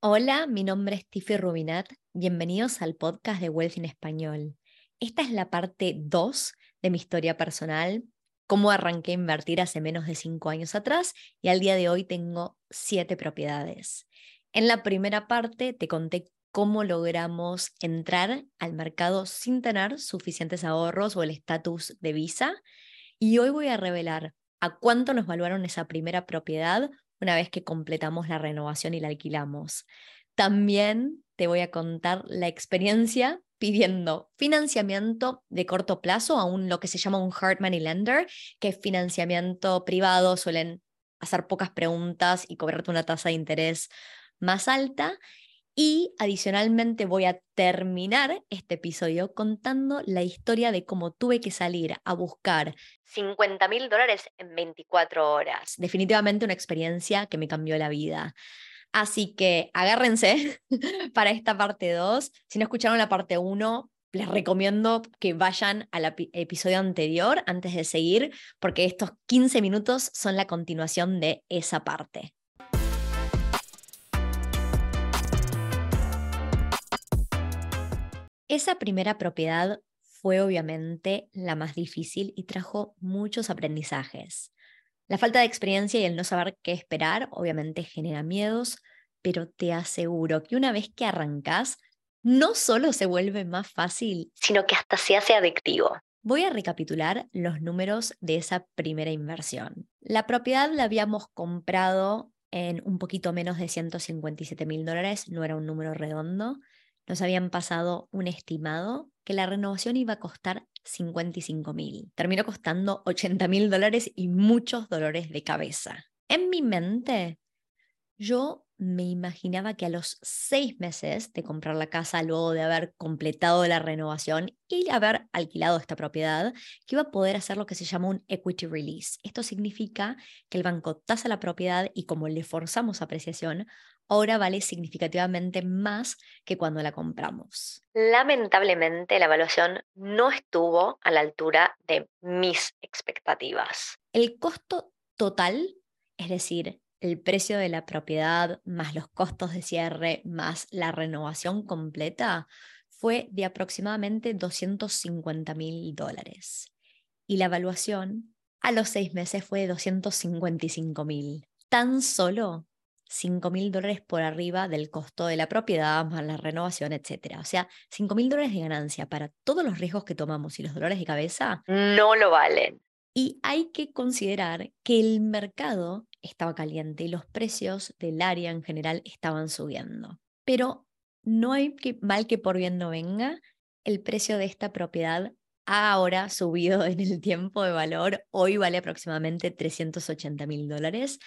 Hola, mi nombre es Tiffy Rubinat. Bienvenidos al podcast de Wealth en Español. Esta es la parte 2 de mi historia personal, cómo arranqué a invertir hace menos de 5 años atrás y al día de hoy tengo 7 propiedades. En la primera parte te conté cómo logramos entrar al mercado sin tener suficientes ahorros o el estatus de visa y hoy voy a revelar a cuánto nos valuaron esa primera propiedad una vez que completamos la renovación y la alquilamos. También te voy a contar la experiencia pidiendo financiamiento de corto plazo a un, lo que se llama un hard money lender, que es financiamiento privado, suelen hacer pocas preguntas y cobrarte una tasa de interés más alta. Y adicionalmente voy a terminar este episodio contando la historia de cómo tuve que salir a buscar 50 mil dólares en 24 horas. Definitivamente una experiencia que me cambió la vida. Así que agárrense para esta parte 2. Si no escucharon la parte 1, les recomiendo que vayan al episodio anterior antes de seguir, porque estos 15 minutos son la continuación de esa parte. Esa primera propiedad fue obviamente la más difícil y trajo muchos aprendizajes. La falta de experiencia y el no saber qué esperar obviamente genera miedos, pero te aseguro que una vez que arrancas, no solo se vuelve más fácil, sino que hasta se hace adictivo. Voy a recapitular los números de esa primera inversión. La propiedad la habíamos comprado en un poquito menos de 157 mil dólares, no era un número redondo nos habían pasado un estimado que la renovación iba a costar 55 mil. Terminó costando 80 mil dólares y muchos dolores de cabeza. En mi mente, yo me imaginaba que a los seis meses de comprar la casa, luego de haber completado la renovación y haber alquilado esta propiedad, que iba a poder hacer lo que se llama un equity release. Esto significa que el banco tasa la propiedad y como le forzamos apreciación, ahora vale significativamente más que cuando la compramos. Lamentablemente, la evaluación no estuvo a la altura de mis expectativas. El costo total, es decir, el precio de la propiedad más los costos de cierre más la renovación completa fue de aproximadamente 250 mil dólares. Y la evaluación a los seis meses fue de 255 mil. Tan solo 5 mil dólares por arriba del costo de la propiedad, más la renovación, etc. O sea, 5 mil dólares de ganancia para todos los riesgos que tomamos y los dolores de cabeza no lo valen. Y hay que considerar que el mercado estaba caliente y los precios del área en general estaban subiendo. Pero no hay que, mal que por bien no venga, el precio de esta propiedad ha ahora subido en el tiempo de valor. Hoy vale aproximadamente 380 mil dólares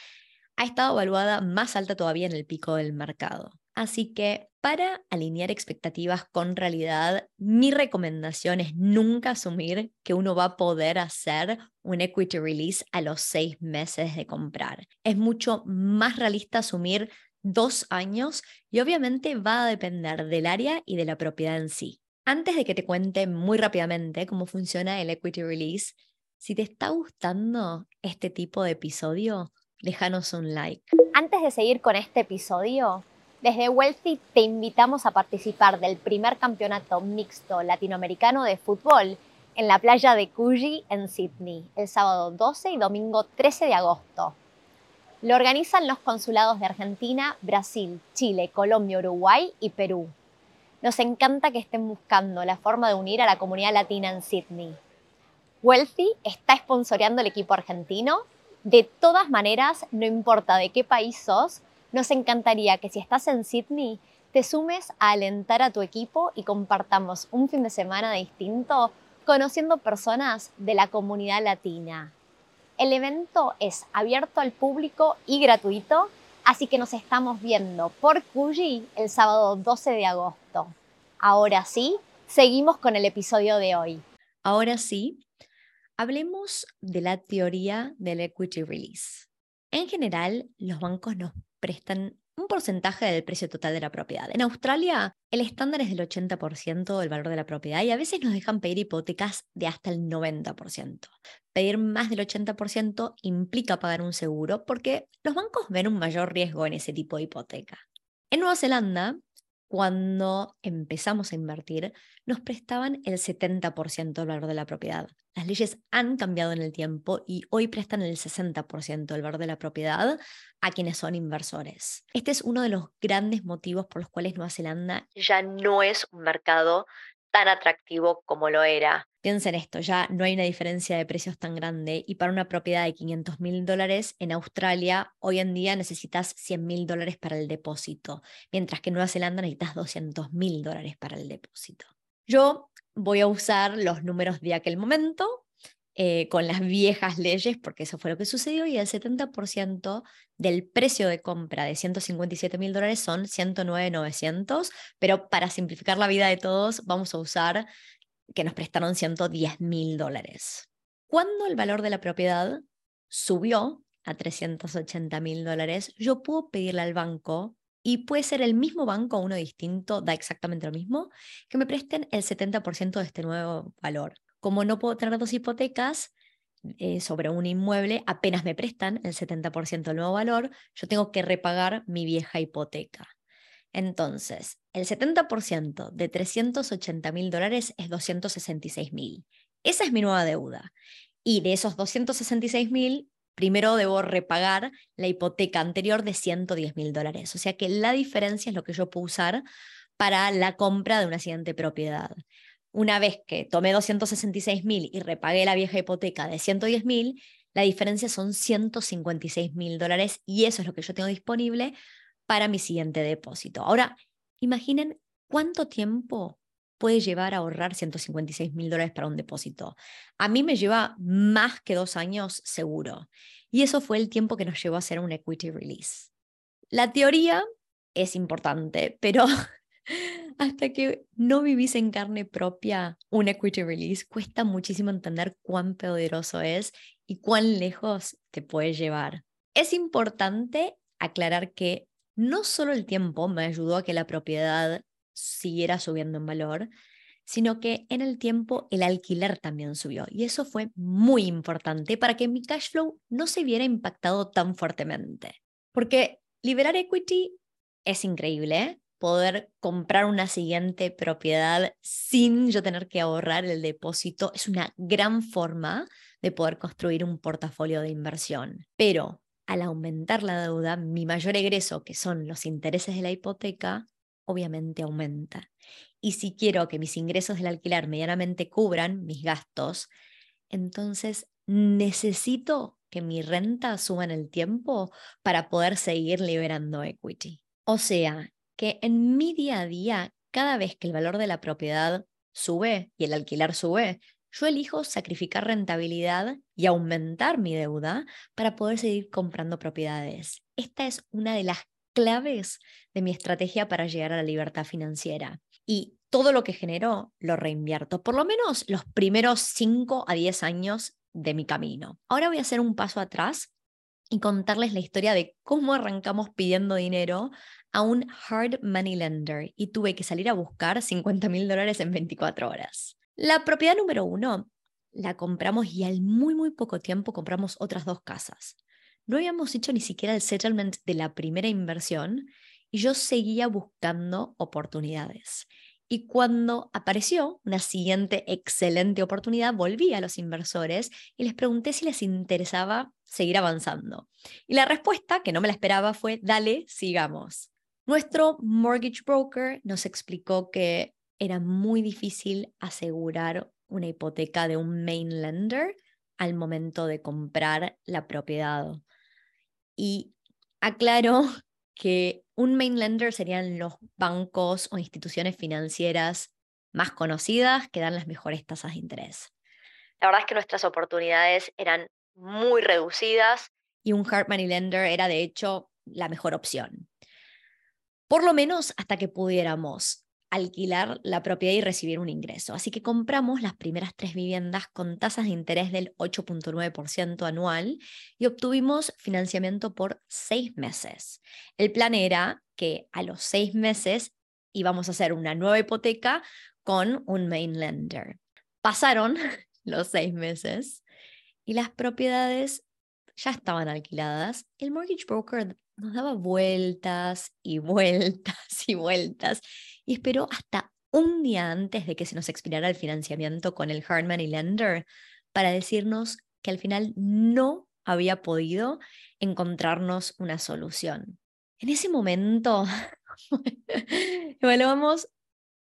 ha estado evaluada más alta todavía en el pico del mercado. Así que para alinear expectativas con realidad, mi recomendación es nunca asumir que uno va a poder hacer un equity release a los seis meses de comprar. Es mucho más realista asumir dos años y obviamente va a depender del área y de la propiedad en sí. Antes de que te cuente muy rápidamente cómo funciona el equity release, si te está gustando este tipo de episodio, déjanos un like. Antes de seguir con este episodio, desde Wealthy te invitamos a participar del primer campeonato mixto latinoamericano de fútbol en la playa de Coogee en Sydney, el sábado 12 y domingo 13 de agosto. Lo organizan los consulados de Argentina, Brasil, Chile, Colombia, Uruguay y Perú. Nos encanta que estén buscando la forma de unir a la comunidad latina en Sydney. Wealthy está sponsoreando el equipo argentino de todas maneras, no importa de qué país sos, nos encantaría que si estás en Sydney, te sumes a alentar a tu equipo y compartamos un fin de semana distinto conociendo personas de la comunidad latina. El evento es abierto al público y gratuito, así que nos estamos viendo por Coogee el sábado 12 de agosto. Ahora sí, seguimos con el episodio de hoy. Ahora sí, Hablemos de la teoría del equity release. En general, los bancos nos prestan un porcentaje del precio total de la propiedad. En Australia, el estándar es del 80% del valor de la propiedad y a veces nos dejan pedir hipotecas de hasta el 90%. Pedir más del 80% implica pagar un seguro porque los bancos ven un mayor riesgo en ese tipo de hipoteca. En Nueva Zelanda, cuando empezamos a invertir, nos prestaban el 70% del valor de la propiedad. Las leyes han cambiado en el tiempo y hoy prestan el 60% del valor de la propiedad a quienes son inversores. Este es uno de los grandes motivos por los cuales Nueva Zelanda ya no es un mercado tan atractivo como lo era. Piensen esto, ya no hay una diferencia de precios tan grande y para una propiedad de 500 mil dólares en Australia hoy en día necesitas 100 mil dólares para el depósito, mientras que en Nueva Zelanda necesitas 200 mil dólares para el depósito. Yo voy a usar los números de aquel momento eh, con las viejas leyes, porque eso fue lo que sucedió, y el 70% del precio de compra de 157 mil dólares son 109,900, pero para simplificar la vida de todos, vamos a usar que nos prestaron 110 mil dólares. Cuando el valor de la propiedad subió a 380 mil dólares, yo puedo pedirle al banco, y puede ser el mismo banco uno distinto, da exactamente lo mismo, que me presten el 70% de este nuevo valor como no puedo tener dos hipotecas eh, sobre un inmueble, apenas me prestan el 70% del nuevo valor, yo tengo que repagar mi vieja hipoteca. Entonces, el 70% de 380 mil dólares es 266 mil. Esa es mi nueva deuda. Y de esos 266 mil, primero debo repagar la hipoteca anterior de 110 mil dólares. O sea que la diferencia es lo que yo puedo usar para la compra de una siguiente propiedad una vez que tomé 266 mil y repagué la vieja hipoteca de 110 mil, la diferencia son 156 mil dólares y eso es lo que yo tengo disponible para mi siguiente depósito. Ahora, imaginen cuánto tiempo puede llevar a ahorrar 156 mil dólares para un depósito. A mí me lleva más que dos años seguro. Y eso fue el tiempo que nos llevó a hacer un equity release. La teoría es importante, pero hasta que no vivís en carne propia un equity release, cuesta muchísimo entender cuán poderoso es y cuán lejos te puede llevar. Es importante aclarar que no solo el tiempo me ayudó a que la propiedad siguiera subiendo en valor, sino que en el tiempo el alquiler también subió. Y eso fue muy importante para que mi cash flow no se viera impactado tan fuertemente. Porque liberar equity es increíble, poder comprar una siguiente propiedad sin yo tener que ahorrar el depósito es una gran forma de poder construir un portafolio de inversión. Pero al aumentar la deuda, mi mayor egreso, que son los intereses de la hipoteca, obviamente aumenta. Y si quiero que mis ingresos del alquiler medianamente cubran mis gastos, entonces necesito que mi renta suba en el tiempo para poder seguir liberando equity. O sea, que en mi día a día, cada vez que el valor de la propiedad sube y el alquiler sube, yo elijo sacrificar rentabilidad y aumentar mi deuda para poder seguir comprando propiedades. Esta es una de las claves de mi estrategia para llegar a la libertad financiera. Y todo lo que genero lo reinvierto, por lo menos los primeros 5 a 10 años de mi camino. Ahora voy a hacer un paso atrás y contarles la historia de cómo arrancamos pidiendo dinero a un hard money lender y tuve que salir a buscar 50 mil dólares en 24 horas. La propiedad número uno la compramos y al muy, muy poco tiempo compramos otras dos casas. No habíamos hecho ni siquiera el settlement de la primera inversión y yo seguía buscando oportunidades. Y cuando apareció una siguiente excelente oportunidad, volví a los inversores y les pregunté si les interesaba seguir avanzando. Y la respuesta, que no me la esperaba, fue, dale, sigamos. Nuestro mortgage broker nos explicó que era muy difícil asegurar una hipoteca de un main lender al momento de comprar la propiedad. Y aclaró que un main lender serían los bancos o instituciones financieras más conocidas que dan las mejores tasas de interés. La verdad es que nuestras oportunidades eran muy reducidas y un hard money lender era de hecho la mejor opción. Por lo menos hasta que pudiéramos alquilar la propiedad y recibir un ingreso. Así que compramos las primeras tres viviendas con tasas de interés del 8.9% anual y obtuvimos financiamiento por seis meses. El plan era que a los seis meses íbamos a hacer una nueva hipoteca con un main lender. Pasaron los seis meses y las propiedades ya estaban alquiladas. El mortgage broker nos daba vueltas y vueltas y vueltas y esperó hasta un día antes de que se nos expirara el financiamiento con el Hartman y Lender para decirnos que al final no había podido encontrarnos una solución. En ese momento evaluamos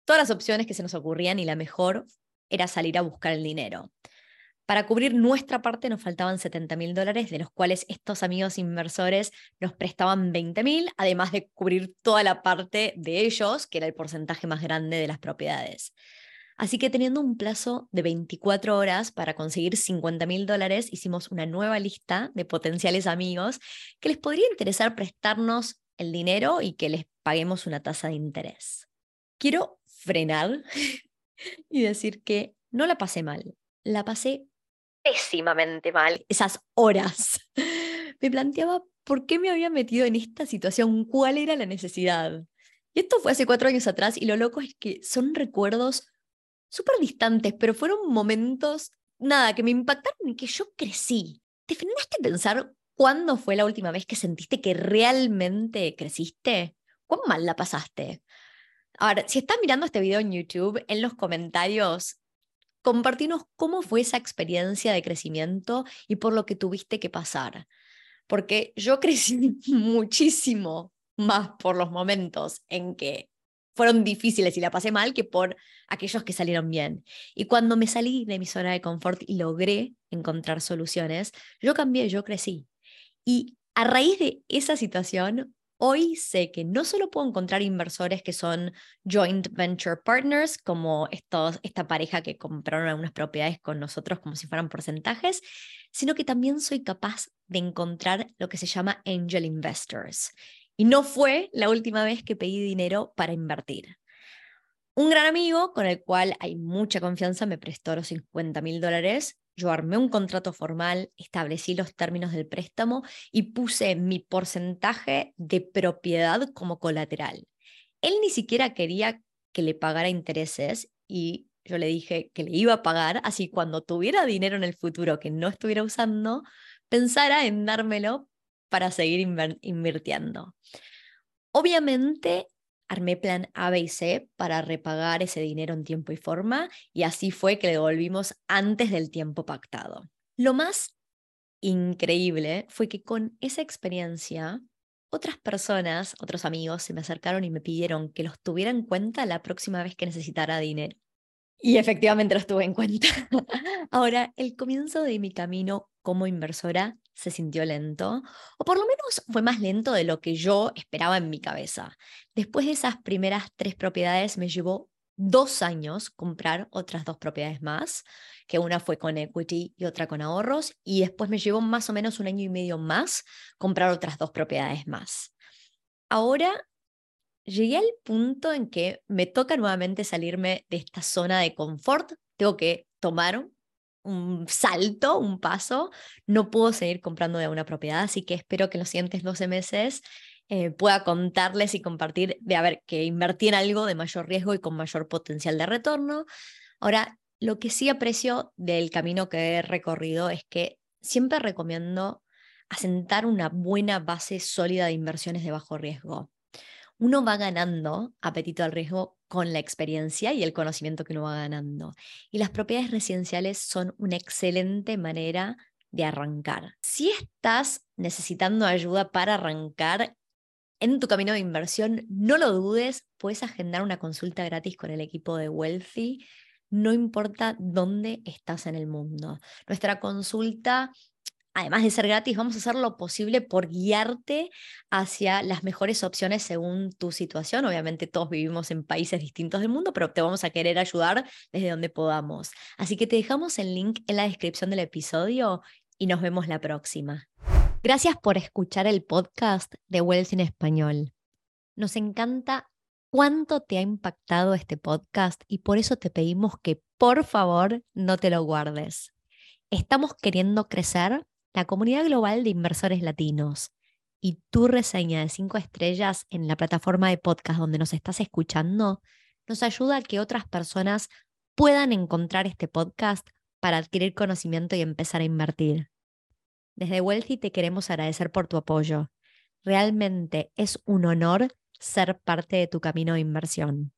todas las opciones que se nos ocurrían y la mejor era salir a buscar el dinero. Para cubrir nuestra parte nos faltaban 70 mil dólares, de los cuales estos amigos inversores nos prestaban 20 mil, además de cubrir toda la parte de ellos, que era el porcentaje más grande de las propiedades. Así que teniendo un plazo de 24 horas para conseguir 50 mil dólares, hicimos una nueva lista de potenciales amigos que les podría interesar prestarnos el dinero y que les paguemos una tasa de interés. Quiero frenar y decir que no la pasé mal, la pasé pésimamente mal esas horas. Me planteaba por qué me había metido en esta situación, cuál era la necesidad. Y esto fue hace cuatro años atrás y lo loco es que son recuerdos súper distantes, pero fueron momentos, nada, que me impactaron y que yo crecí. ¿Te frenaste a pensar cuándo fue la última vez que sentiste que realmente creciste? ¿Cuán mal la pasaste? Ahora, si estás mirando este video en YouTube, en los comentarios compartinos cómo fue esa experiencia de crecimiento y por lo que tuviste que pasar. Porque yo crecí muchísimo más por los momentos en que fueron difíciles y la pasé mal que por aquellos que salieron bien. Y cuando me salí de mi zona de confort y logré encontrar soluciones, yo cambié, yo crecí. Y a raíz de esa situación, Hoy sé que no solo puedo encontrar inversores que son joint venture partners, como esta pareja que compraron algunas propiedades con nosotros como si fueran porcentajes, sino que también soy capaz de encontrar lo que se llama angel investors. Y no fue la última vez que pedí dinero para invertir. Un gran amigo con el cual hay mucha confianza me prestó los 50 mil dólares yo armé un contrato formal, establecí los términos del préstamo y puse mi porcentaje de propiedad como colateral. Él ni siquiera quería que le pagara intereses y yo le dije que le iba a pagar, así cuando tuviera dinero en el futuro que no estuviera usando, pensara en dármelo para seguir invirtiendo. Obviamente armé plan A, B y C para repagar ese dinero en tiempo y forma y así fue que le devolvimos antes del tiempo pactado. Lo más increíble fue que con esa experiencia otras personas, otros amigos se me acercaron y me pidieron que los tuviera en cuenta la próxima vez que necesitara dinero. Y efectivamente los tuve en cuenta. Ahora, el comienzo de mi camino como inversora se sintió lento, o por lo menos fue más lento de lo que yo esperaba en mi cabeza. Después de esas primeras tres propiedades me llevó dos años comprar otras dos propiedades más, que una fue con equity y otra con ahorros, y después me llevó más o menos un año y medio más comprar otras dos propiedades más. Ahora llegué al punto en que me toca nuevamente salirme de esta zona de confort, tengo que tomar un salto, un paso, no puedo seguir comprando de una propiedad, así que espero que en los siguientes 12 meses eh, pueda contarles y compartir de a ver que invertí en algo de mayor riesgo y con mayor potencial de retorno. Ahora, lo que sí aprecio del camino que he recorrido es que siempre recomiendo asentar una buena base sólida de inversiones de bajo riesgo uno va ganando apetito al riesgo con la experiencia y el conocimiento que uno va ganando. Y las propiedades residenciales son una excelente manera de arrancar. Si estás necesitando ayuda para arrancar en tu camino de inversión, no lo dudes, puedes agendar una consulta gratis con el equipo de Wealthy, no importa dónde estás en el mundo. Nuestra consulta además de ser gratis, vamos a hacer lo posible por guiarte hacia las mejores opciones según tu situación. Obviamente todos vivimos en países distintos del mundo, pero te vamos a querer ayudar desde donde podamos. Así que te dejamos el link en la descripción del episodio y nos vemos la próxima. Gracias por escuchar el podcast de Wells en Español. Nos encanta cuánto te ha impactado este podcast y por eso te pedimos que por favor no te lo guardes. Estamos queriendo crecer la comunidad global de inversores latinos y tu reseña de cinco estrellas en la plataforma de podcast donde nos estás escuchando nos ayuda a que otras personas puedan encontrar este podcast para adquirir conocimiento y empezar a invertir. Desde Wealthy te queremos agradecer por tu apoyo. realmente es un honor ser parte de tu camino de inversión.